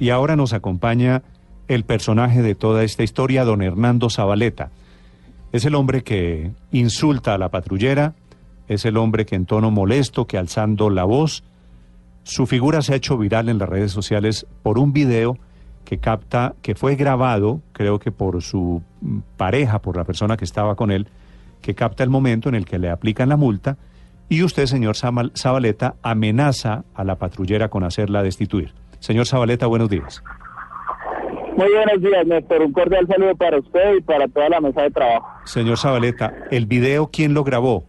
Y ahora nos acompaña el personaje de toda esta historia, don Hernando Zabaleta. Es el hombre que insulta a la patrullera, es el hombre que en tono molesto, que alzando la voz, su figura se ha hecho viral en las redes sociales por un video que capta, que fue grabado, creo que por su pareja, por la persona que estaba con él, que capta el momento en el que le aplican la multa y usted, señor Zabaleta, amenaza a la patrullera con hacerla destituir. Señor Zabaleta, buenos días. Muy buenos días, Néstor. Un cordial saludo para usted y para toda la mesa de trabajo. Señor Zabaleta, ¿el video quién lo grabó?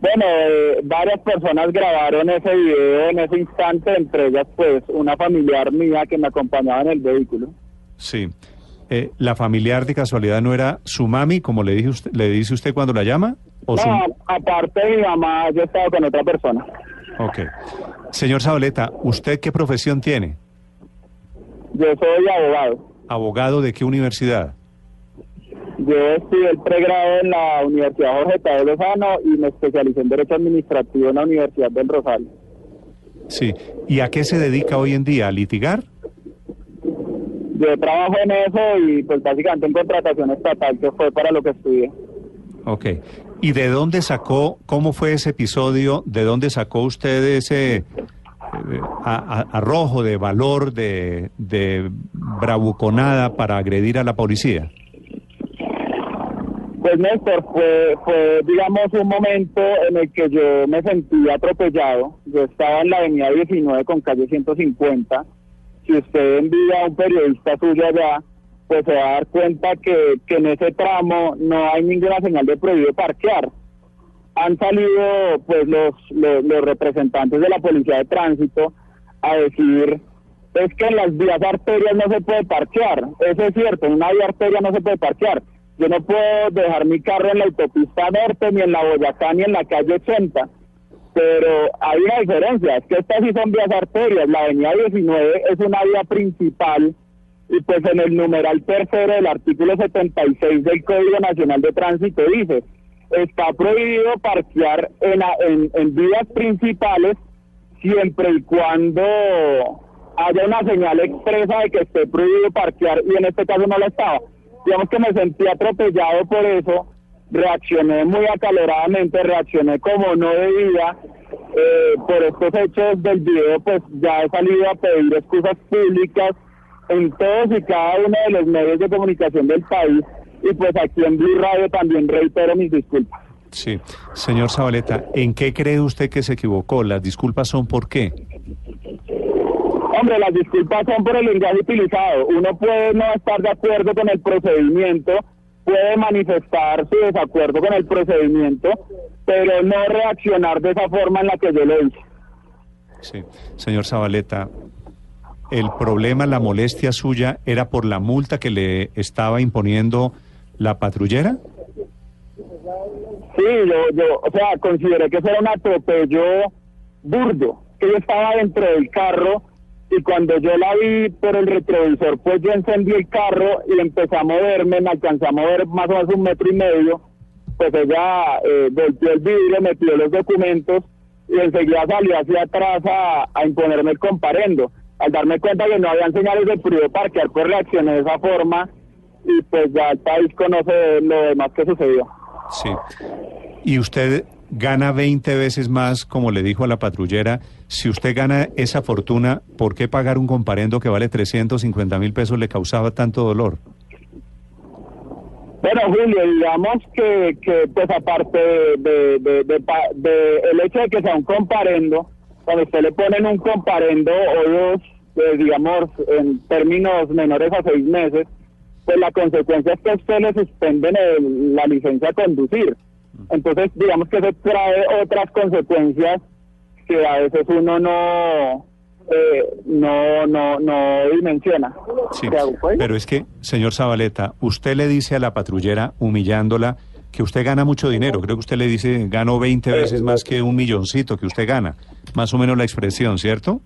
Bueno, eh, varias personas grabaron ese video en ese instante, entre ellas pues una familiar mía que me acompañaba en el vehículo. Sí. Eh, ¿La familiar de casualidad no era su mami, como le, dije usted, le dice usted cuando la llama? ¿O su- No, aparte mi mamá, yo estaba con otra persona. Ok. Señor Zabaleta, ¿usted qué profesión tiene? Yo soy abogado. ¿Abogado de qué universidad? Yo estudié el pregrado en la Universidad Jorge Tadeo Lozano y me especialicé en Derecho Administrativo en la Universidad del Rosario. Sí. ¿Y a qué se dedica hoy en día? ¿A litigar? Yo trabajo en eso y pues básicamente en contratación estatal, que fue para lo que estudié. Ok. ¿Y de dónde sacó, cómo fue ese episodio? ¿De dónde sacó usted ese eh, arrojo de valor, de, de bravuconada para agredir a la policía? Pues Néstor, fue, fue digamos un momento en el que yo me sentí atropellado. Yo estaba en la avenida 19 con calle 150. Si usted envía a un periodista suyo allá, pues se va a dar cuenta que, que en ese tramo no hay ninguna señal de prohibido parquear. Han salido pues los, los, los representantes de la policía de tránsito a decir es que en las vías arterias no se puede parquear. Eso es cierto, en una vía arteria no se puede parquear. Yo no puedo dejar mi carro en la autopista norte, ni en la Boyacá, ni en la calle 80. Pero hay una diferencia, es que estas sí son vías arterias. La avenida 19 es una vía principal y pues en el numeral tercero del artículo 76 del Código Nacional de Tránsito dice, está prohibido parquear en, en, en vías principales siempre y cuando haya una señal expresa de que esté prohibido parquear y en este caso no lo estaba. Digamos que me sentí atropellado por eso, reaccioné muy acaloradamente, reaccioné como no debía. eh, por estos hechos del video, pues ya he salido a pedir excusas públicas en todos y cada uno de los medios de comunicación del país y pues aquí en Blue Radio también reitero mis disculpas. Sí. Señor Zabaleta, ¿en qué cree usted que se equivocó? ¿Las disculpas son por qué? Hombre, las disculpas son por el lenguaje utilizado. Uno puede no estar de acuerdo con el procedimiento, puede manifestar su desacuerdo con el procedimiento, pero no reaccionar de esa forma en la que yo lo hice. Sí. Señor Zabaleta, ¿el problema, la molestia suya era por la multa que le estaba imponiendo la patrullera? Sí, yo, yo, o sea, consideré que eso era un atropello burdo, que yo estaba dentro del carro y cuando yo la vi por el retrovisor, pues yo encendí el carro y empecé a moverme, me alcanzé a mover más o menos un metro y medio, pues ella eh, volteó el vidrio, me pidió los documentos y enseguida salió hacia atrás a, a imponerme el comparendo. Al darme cuenta que no habían señales de prohibido parquear, pues reaccioné de esa forma y pues ya el país conoce lo demás que sucedió. Sí. ¿Y usted gana 20 veces más, como le dijo a la patrullera? Si usted gana esa fortuna, ¿por qué pagar un comparendo que vale 350 mil pesos le causaba tanto dolor? Bueno, Julio, digamos que, que pues aparte de, de, de- de el hecho de que sea un comparendo, cuando usted le ponen un comparendo o dos, pues, digamos, en términos menores a seis meses, pues la consecuencia es que a usted le suspenden el- la licencia a conducir. Entonces, digamos que eso trae otras consecuencias que a veces uno no, eh, no, no, no dimensiona. Pero es que, señor Zabaleta, usted le dice a la patrullera, humillándola, que usted gana mucho dinero. Creo que usted le dice, gano 20 veces más que un milloncito que usted gana. Más o menos la expresión, ¿cierto?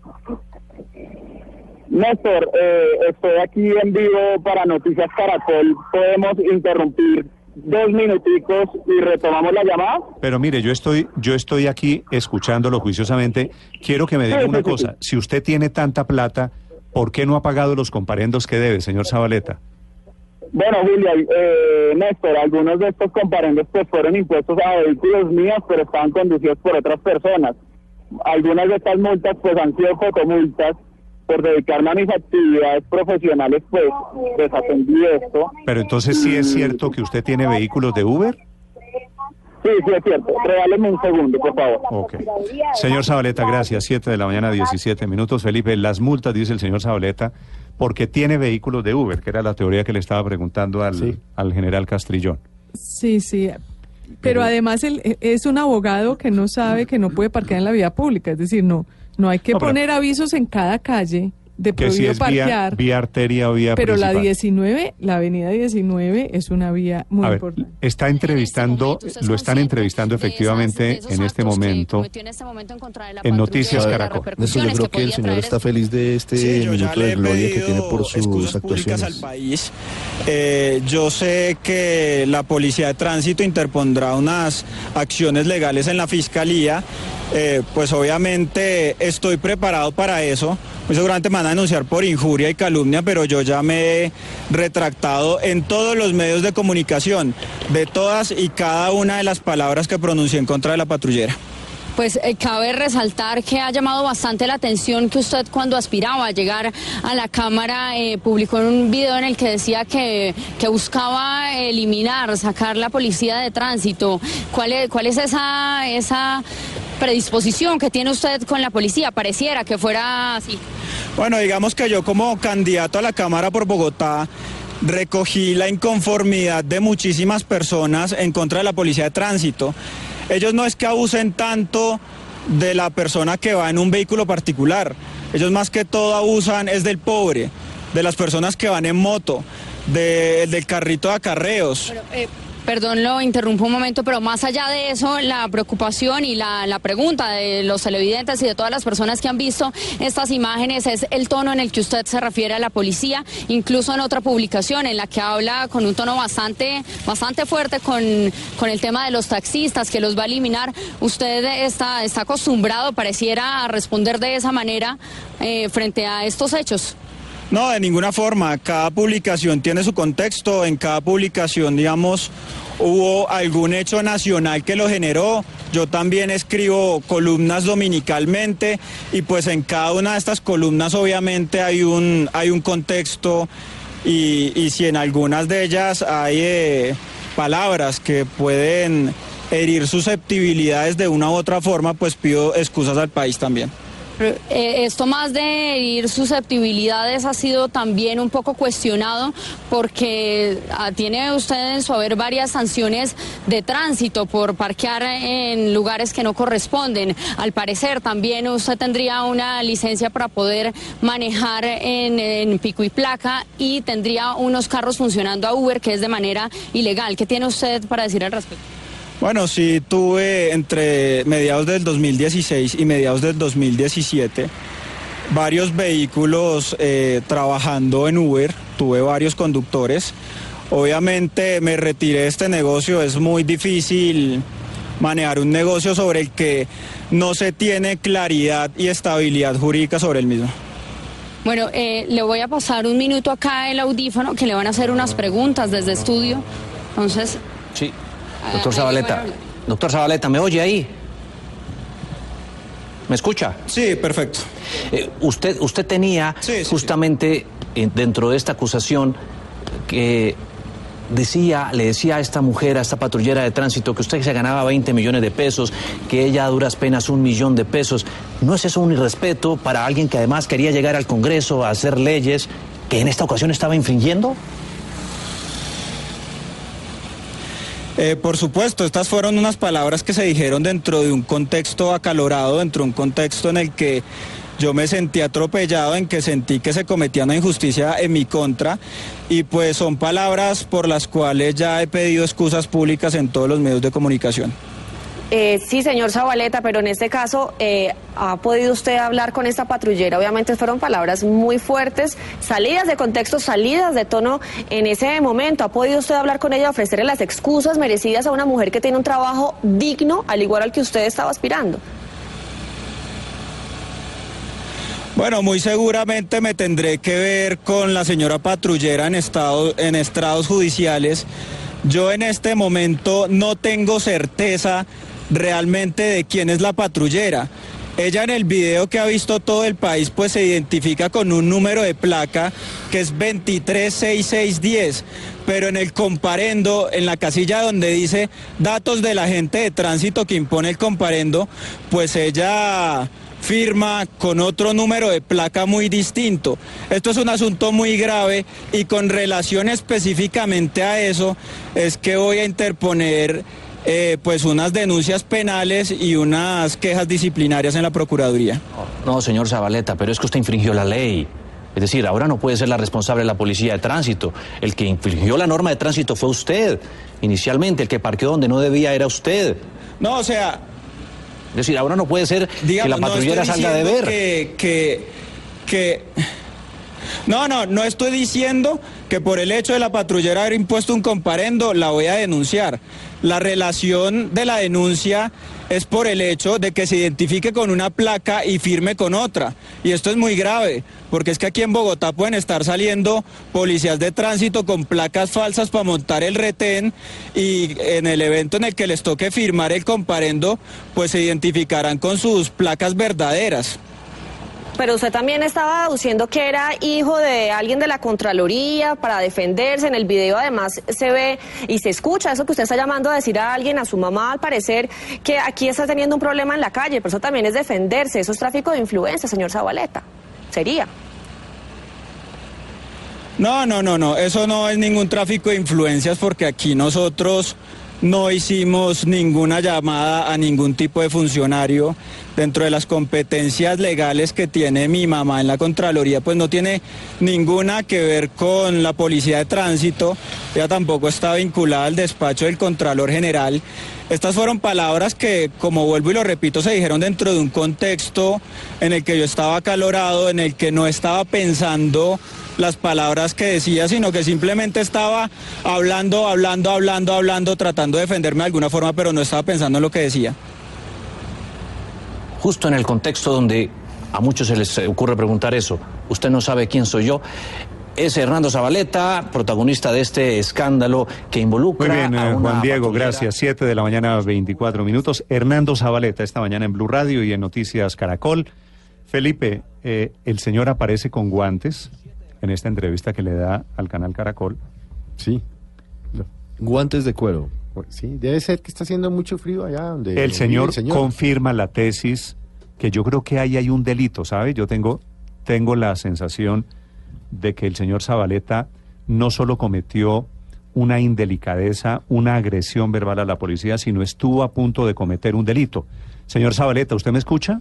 Néstor, eh, estoy aquí en vivo para Noticias Caracol. ¿Podemos interrumpir dos minuticos y retomamos la llamada? Pero mire, yo estoy, yo estoy aquí escuchándolo juiciosamente. Quiero que me diga Sí, una sí, sí, cosa. Si usted tiene tanta plata, ¿por qué no ha pagado los comparendos que debe, señor Zabaleta? Bueno, William, eh, Néstor, algunos de estos comparendos pues fueron impuestos a vehículos míos, pero estaban conducidos por otras personas. Algunas de estas multas pues han sido fotomultas por dedicarme a mis actividades profesionales, pues desatendí esto. Pero entonces sí es cierto que usted tiene vehículos de Uber. Sí, sí es cierto. Regáleme un segundo, por favor. Ok. Señor Zabaleta, gracias. Siete de la mañana, 17 minutos. Felipe, las multas, dice el señor Zabaleta, porque tiene vehículos de Uber, que era la teoría que le estaba preguntando al, Sí. al general Castrillón. Sí, sí. Pero además él eh, es un abogado que no sabe que no puede parquear en la vía pública. Es decir, no, no hay que No, pero- poner avisos en cada calle de Que si es vía, parquear. vía arteria o vía pero la principal. 19, la avenida 19 es una vía muy A ver, importante. está entrevistando, En este momento, ¿usted es lo están entrevistando de esas- efectivamente de esos en este que momento. en este momento en contra de la en Noticias las Caracol. Néstor, yo creo que el podía señor está feliz de este Sí, minuto de gloria que tiene por sus actuaciones. al país. Eh, yo sé que la Policía de Tránsito interpondrá unas acciones legales en la Fiscalía. Eh, pues obviamente estoy preparado para eso. Muy seguramente me van a denunciar por injuria y calumnia, pero yo ya me he retractado en todos los medios de comunicación de todas y cada una de las palabras que pronuncié en contra de la patrullera. Pues eh, cabe resaltar que ha llamado bastante la atención que usted cuando aspiraba a llegar a la Cámara eh, publicó un video en el que decía que, que buscaba eliminar, sacar la policía de tránsito. ¿Cuál es, cuál es esa, esa predisposición que tiene usted con la policía? Pareciera que fuera así. Bueno, digamos que yo como candidato a la Cámara por Bogotá recogí la inconformidad de muchísimas personas en contra de la policía de tránsito. Ellos no es que abusen tanto de la persona que va en un vehículo particular. Ellos más que todo abusan es del pobre, de las personas que van en moto, de- del carrito de acarreos. Eh, perdón, lo interrumpo un momento, pero más allá de eso, la preocupación y la, pregunta de los televidentes y de todas las personas que han visto estas imágenes es el tono en el que usted se refiere a la policía, incluso en otra publicación en la que habla con un tono bastante, bastante fuerte con, con el tema de los taxistas, que los va a eliminar. Usted está, está acostumbrado, pareciera, a responder de esa manera eh, frente a estos hechos. No, de ninguna forma. Cada publicación tiene su contexto. En cada publicación, digamos, hubo algún hecho nacional que lo generó. Yo también escribo columnas dominicalmente y pues en cada una de estas columnas obviamente hay un, hay un contexto y, y si en algunas de ellas hay eh, palabras que pueden herir susceptibilidades de una u otra forma, pues pido excusas al país también. Eh, esto más de herir susceptibilidades ha sido también un poco cuestionado porque ah, tiene usted en su haber varias sanciones de tránsito por parquear en lugares que no corresponden. Al parecer también usted tendría una licencia para poder manejar en, en pico y placa y tendría unos carros funcionando a Uber que es de manera ilegal. ¿Qué tiene usted para decir al respecto? Bueno, sí tuve entre mediados del 2016 y mediados del 2017 varios vehículos eh, trabajando en Uber, tuve varios conductores. Obviamente me retiré de este negocio, es muy difícil manejar un negocio sobre el que no se tiene claridad y estabilidad jurídica sobre el mismo. Bueno, eh, le voy a pasar un minuto acá el audífono que le van a hacer unas preguntas desde estudio. Entonces, Sí. Doctor Zabaleta. Doctor Zabaleta, ¿me oye ahí? ¿Me escucha? Sí, perfecto. Eh, usted, usted tenía Sí, sí, sí. justamente eh, dentro de esta acusación que decía, le decía a esta mujer, a esta patrullera de tránsito, que usted se ganaba 20 millones de pesos, que ella a duras penas un millón de pesos. ¿No es eso un irrespeto para alguien que además quería llegar al Congreso a hacer leyes que en esta ocasión estaba infringiendo? Eh, por supuesto, estas fueron unas palabras que se dijeron dentro de un contexto acalorado, dentro de un contexto en el que yo me sentí atropellado, en que sentí que se cometía una injusticia en mi contra y pues son palabras por las cuales ya he pedido excusas públicas en todos los medios de comunicación. Eh, sí, señor Zabaleta, pero en este caso, eh, ¿ha podido usted hablar con esta patrullera? Obviamente fueron palabras muy fuertes, salidas de contexto, salidas de tono en ese momento. ¿Ha podido usted hablar con ella, ofrecerle las excusas merecidas a una mujer que tiene un trabajo digno, al igual al que usted estaba aspirando? Bueno, muy seguramente me tendré que ver con la señora patrullera en, estado, en estrados judiciales. Yo en este momento no tengo certeza realmente de quién es la patrullera. Ella en el video que ha visto todo el país pues se identifica con un número de placa que es 236610, pero en el comparendo, en la casilla donde dice datos del agente de tránsito que impone el comparendo, pues ella firma con otro número de placa muy distinto. Esto es un asunto muy grave y con relación específicamente a eso es que voy a interponer eh, pues unas denuncias penales y unas quejas disciplinarias en la Procuraduría. No, señor Zabaleta, pero es que usted infringió la ley. Es decir, ahora no puede ser la responsable de la policía de tránsito. El que infringió la norma de tránsito fue usted. Inicialmente, el que parqueó donde no debía era usted. No, o sea, es decir, ahora no puede ser que la patrullera salga de ver. Que, que, que... No, no, no estoy diciendo que por el hecho de la patrullera haber impuesto un comparendo la voy a denunciar. La relación de la denuncia es por el hecho de que se identifique con una placa y firme con otra. Y esto es muy grave, porque es que aquí en Bogotá pueden estar saliendo policías de tránsito con placas falsas para montar el retén y en el evento en el que les toque firmar el comparendo, pues se identificarán con sus placas verdaderas. Pero usted también estaba aduciendo que era hijo de alguien de la Contraloría para defenderse. En el video además se ve y se escucha eso que usted está llamando a decir a alguien, a su mamá al parecer, que aquí está teniendo un problema en la calle. Pero eso también es defenderse. Eso es tráfico de influencia, señor Zabaleta. Sería. No, no, no, no. Eso no es ningún tráfico de influencias porque aquí nosotros no hicimos ninguna llamada a ningún tipo de funcionario. Dentro de las competencias legales que tiene mi mamá en la Contraloría, pues no tiene ninguna que ver con la policía de tránsito. Ella tampoco está vinculada al despacho del Contralor General. Estas fueron palabras que, como vuelvo y lo repito, se dijeron dentro de un contexto en el que yo estaba acalorado, en el que no estaba pensando las palabras que decía, sino que simplemente estaba hablando, hablando, hablando, hablando, tratando de defenderme de alguna forma, pero no estaba pensando en lo que decía. Justo en el contexto donde a muchos se les ocurre preguntar eso, usted no sabe quién soy yo. Es Hernando Zabaleta, protagonista de este escándalo que involucra Muy bien, a eh, una Juan Diego, patrullera. gracias. Siete de la mañana, 24 minutos. Hernando Zabaleta, esta mañana en Blue Radio y en Noticias Caracol. Felipe, eh, el señor aparece con guantes en esta entrevista que le da al canal Caracol. Sí. Guantes de cuero. Sí, debe ser que está haciendo mucho frío allá donde El señor, confirma la tesis que yo creo que ahí hay un delito, ¿sabe? Yo tengo, tengo la sensación de que el señor Zabaleta no solo cometió una indelicadeza, una agresión verbal a la policía, sino estuvo a punto de cometer un delito. Señor Zabaleta, ¿usted me escucha?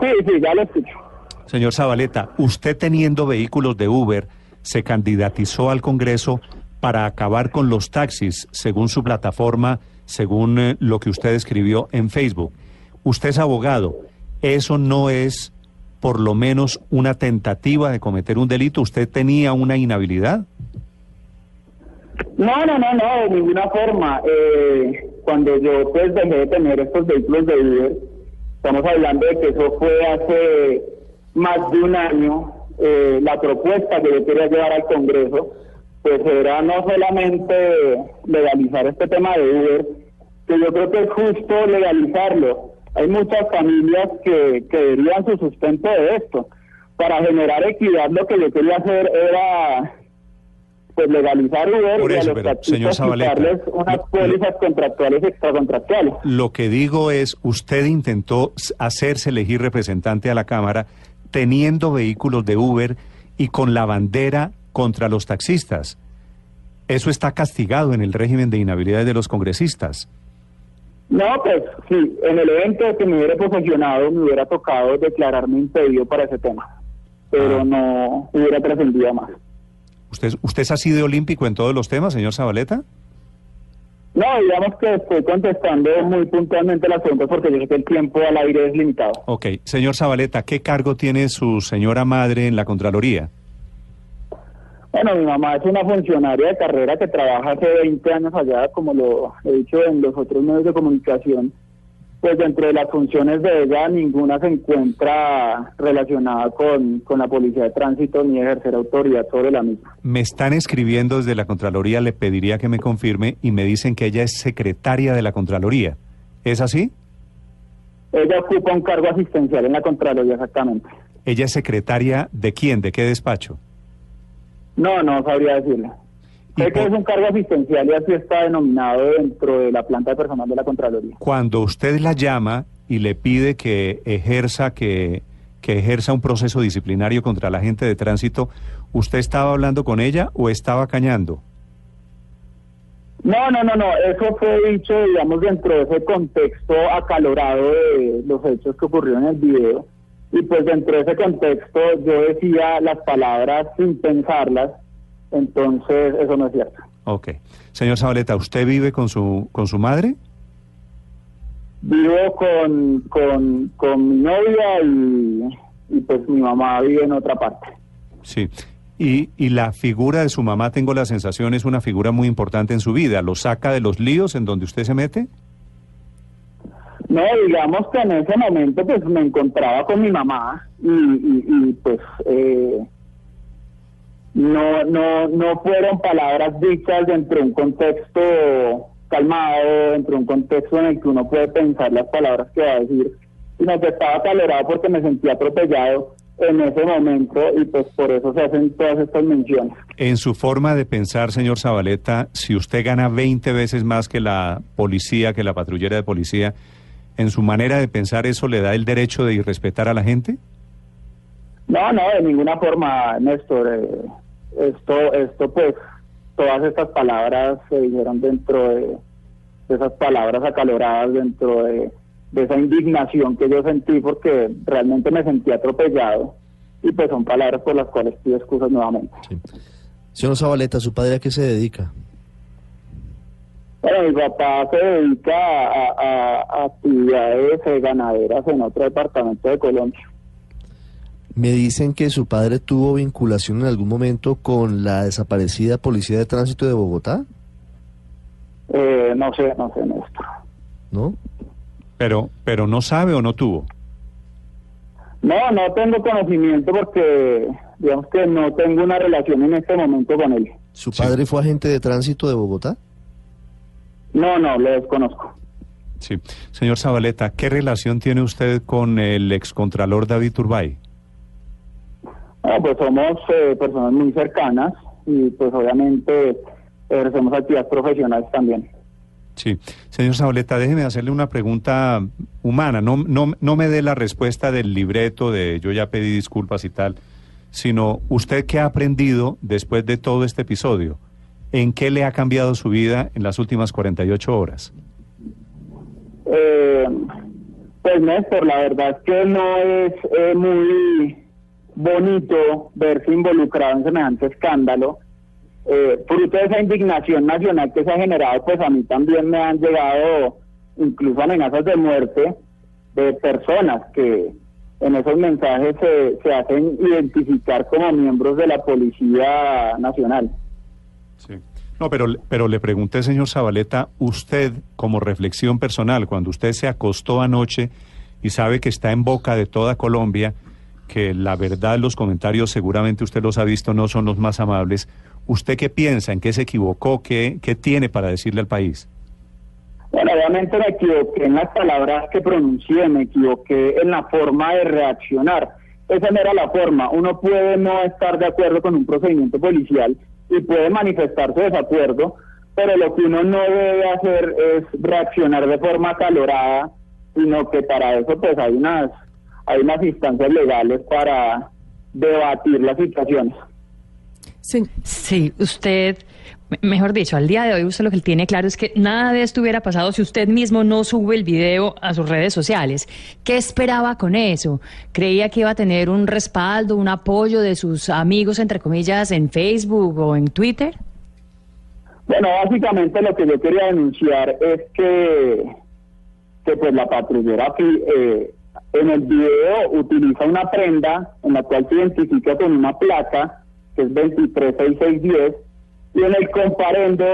Sí, sí, ya lo escucho. Señor Zabaleta, usted teniendo vehículos de Uber, se candidatizó al Congreso para acabar con los taxis, según su plataforma, según eh, lo que usted escribió en Facebook. Usted es abogado. ¿Eso no es por lo menos una tentativa de cometer un delito? ¿Usted tenía una inhabilidad? No, no, no, no, de ninguna forma. Eh, cuando yo pues dejé de tener estos vehículos de Uber, estamos hablando de que eso fue hace más de un año, eh, la propuesta que yo quería llevar al Congreso, pues era no solamente legalizar este tema de Uber, que yo creo que es justo legalizarlo. Hay muchas familias que, que deberían su sustento de esto. Para generar equidad lo que yo quería hacer era pues legalizar Uber Por y a los pero, señor Zabaleta, unas pólizas contractuales y extracontractuales. Lo que digo es, usted intentó hacerse elegir representante a la Cámara teniendo vehículos de Uber y con la bandera contra los taxistas. Eso está castigado en el régimen de inhabilidad de los congresistas. No, pues sí, en el evento que me hubiera posesionado me hubiera tocado declararme impedido para ese tema, pero Ah. no hubiera trascendido más. ¿Usted, ¿Usted así de olímpico en todos los temas, señor Zabaleta? No, digamos que estoy contestando muy puntualmente las preguntas porque yo sé que el tiempo al aire es limitado. Ok. Señor Zabaleta, ¿qué cargo tiene su señora madre en la Contraloría? Bueno, mi mamá es una funcionaria de carrera que trabaja hace 20 años allá, como lo he dicho en los otros medios de comunicación. Pues dentro de las funciones de ella, ninguna se encuentra relacionada con, con la policía de tránsito ni ejercer autoridad sobre la misma. Me están escribiendo desde la Contraloría, le pediría que me confirme y me dicen que ella es secretaria de la Contraloría. ¿Es así? Ella ocupa un cargo asistencial en la Contraloría exactamente. ¿Ella es secretaria de quién? ¿De qué despacho? No, no sabría decirle. ¿Y Sé que por- es un cargo asistencial y así está denominado dentro de la planta de personal de la Contraloría. Cuando usted la llama y le pide que ejerza que, que ejerza un proceso disciplinario contra la gente de tránsito, ¿usted estaba hablando con ella o estaba cañando? No, no, no, no, eso fue dicho, digamos, dentro de ese contexto acalorado de los hechos que ocurrieron en el video. Y pues dentro de ese contexto yo decía las palabras sin pensarlas, entonces eso no es cierto. Ok. Señor Zabaleta, ¿usted vive con su, con su madre? Vivo con, con, con mi novia y, y pues mi mamá vive en otra parte. Sí. Y, y la figura de su mamá, tengo la sensación, es una figura muy importante en su vida. ¿Lo saca de los líos en donde usted se mete? No, digamos que en ese momento pues me encontraba con mi mamá y, y, y, pues eh, no, no, no fueron palabras dichas dentro de un contexto calmado, dentro de un contexto en el que uno puede pensar las palabras que va a decir, sino que estaba calorado porque me sentía atropellado en ese momento y pues por eso se hacen todas estas menciones. En su forma de pensar, señor Zabaleta, si usted gana 20 veces más que la policía, que la patrullera de policía, ¿en su manera de pensar eso le da el derecho de irrespetar a la gente? No, no, de ninguna forma, Néstor. eh, esto, esto, pues, todas estas palabras se dijeron dentro de, de esas palabras acaloradas, dentro de, de esa indignación que yo sentí porque realmente me sentí atropellado. Y pues son palabras por las cuales pido excusas nuevamente. Señor Zabaleta, ¿su padre a qué se dedica? Bueno, mi papá se dedica a, a- a actividades eh, ganaderas en otro departamento de Colombia. Me dicen que su padre tuvo vinculación en algún momento con la desaparecida Policía de Tránsito de Bogotá, Eh, no sé, no sé, Néstor. ¿no? Pero, pero no sabe o no tuvo. No, no tengo conocimiento porque digamos que no tengo una relación en este momento con él. ¿Su padre fue agente de tránsito de Bogotá? No, no, lo desconozco. Sí. Señor Zabaleta, ¿qué relación tiene usted con el excontralor David Turbay? No, pues somos eh, personas muy cercanas y pues obviamente ejercemos actividades profesionales también. Sí. Señor Zabaleta, déjeme hacerle una pregunta humana. No, no, no me dé la respuesta del libreto de yo ya pedí disculpas y tal, sino usted qué ha aprendido después de todo este episodio. ¿En qué le ha cambiado su vida en las últimas 48 horas? Eh, pues Néstor, la verdad es que no es eh, muy bonito verse involucrado en semejante escándalo. Eh, fruto de esa indignación nacional que se ha generado, pues a mí también me han llegado incluso amenazas de muerte de personas que en esos mensajes se, se hacen identificar como miembros de la Policía Nacional. Sí. No, pero, pero le pregunté, señor Zabaleta, usted como reflexión personal, cuando usted se acostó anoche y sabe que está en boca de toda Colombia, que la verdad los comentarios seguramente usted los ha visto, no son los más amables, ¿usted qué piensa? ¿En qué se equivocó? ¿Qué, qué tiene para decirle al país? Bueno, obviamente me equivoqué en las palabras que pronuncié, me equivoqué en la forma de reaccionar. Esa no era la forma. Uno puede no estar de acuerdo con un procedimiento policial y puede manifestar su desacuerdo, pero lo que uno no debe hacer es reaccionar de forma calorada, sino que para eso pues hay unas hay unas instancias legales para debatir las situaciones. Sí. Sí, usted Me- Mejor dicho, al día de hoy usted lo que tiene claro es que nada de esto hubiera pasado si usted mismo no sube el video a sus redes sociales. ¿Qué esperaba con eso? ¿Creía que iba a tener un respaldo, un apoyo de sus amigos, entre comillas, en Facebook o en Twitter? Bueno, básicamente lo que yo quería denunciar es que, que pues la patrullera eh, en el video utiliza una prenda en la cual se identifica con una placa que es 236610 y en el comparendo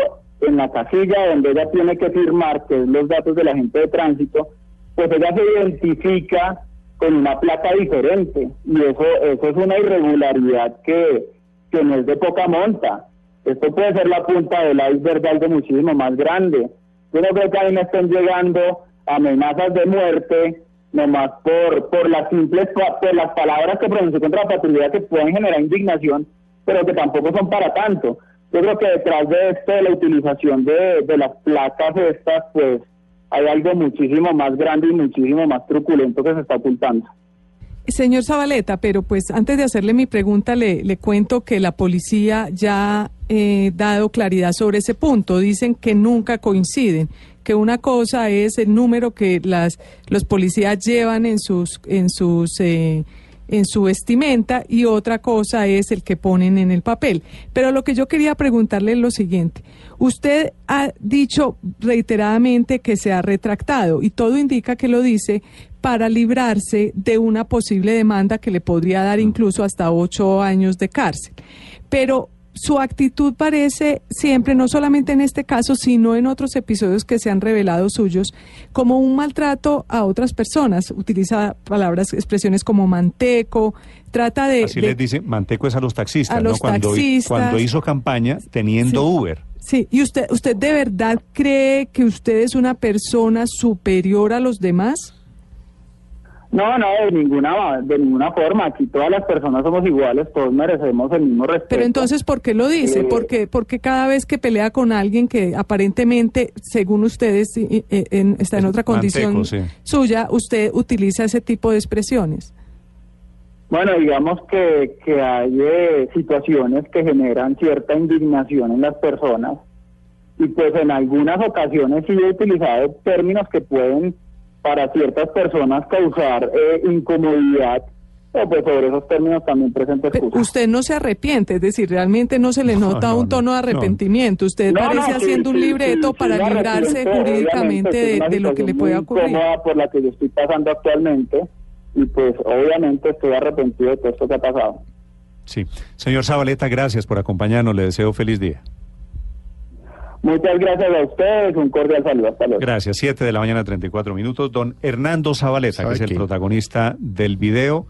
en la casilla donde ella tiene que firmar que es los datos del agente de tránsito pues ella se identifica con una placa diferente. Y eso eso es una irregularidad que, que no es de poca monta. Esto puede ser la punta del iceberg de algo muchísimo más grande. Yo no creo que a mí me estén llegando amenazas de muerte nomás por por las simples por las palabras que pronunció contra la patrulla que pueden generar indignación pero que tampoco son para tanto. Yo creo que detrás de esto de la utilización de, de las placas estas pues hay algo muchísimo más grande y muchísimo más truculento que se está ocultando. Señor Zabaleta, pero pues antes de hacerle mi pregunta, le, le cuento que la policía ya ha eh, dado claridad sobre ese punto. Dicen que nunca coinciden, que una cosa es el número que las los policías llevan en sus en sus eh, en su vestimenta y otra cosa es el que ponen en el papel. Pero lo que yo quería preguntarle es lo siguiente. Usted ha dicho reiteradamente que se ha retractado y todo indica que lo dice para librarse de una posible demanda que le podría dar incluso hasta ocho años de cárcel. Pero su actitud parece siempre, no solamente en este caso, sino en otros episodios que se han revelado suyos, como un maltrato a otras personas. Utiliza palabras, expresiones como manteco, trata de... Así de- les dice, Manteco es a los taxistas, A ¿no? los Cuando, taxistas. cuando hizo campaña teniendo Sí. Uber. Sí, ¿y usted, usted de verdad cree que usted es una persona superior a los demás? No no de ninguna de ninguna forma aquí todas las personas somos iguales todos merecemos el mismo respeto Pero entonces, ¿por qué lo dice? Eh, porque, porque cada vez que pelea con alguien que aparentemente, según ustedes, i- en- está en Es otra condición manteco, sí. suya, usted utiliza ese tipo de expresiones. Bueno, digamos que, que hay eh, situaciones que generan cierta indignación en las personas y pues en algunas ocasiones sí he utilizado términos que pueden para ciertas personas causar eh, incomodidad o pues sobre esos términos también excusas. usted no se arrepiente, es decir, realmente no se le No, nota no, un tono no, de arrepentimiento. Usted No, parece no, sí, haciendo un sí, libreto sí, para librarse jurídicamente de, de lo que le pueda ocurrir. por la que yo estoy pasando actualmente y pues obviamente estoy arrepentido de todo esto que ha pasado. Sí. Señor Zabaleta, gracias por acompañarnos. Le deseo feliz día. Muchas gracias a ustedes, un cordial saludo, hasta luego. Gracias. Siete de la mañana, 34 minutos. Don Hernando Zabaleta, que ¿Sabe es el qué? protagonista del video,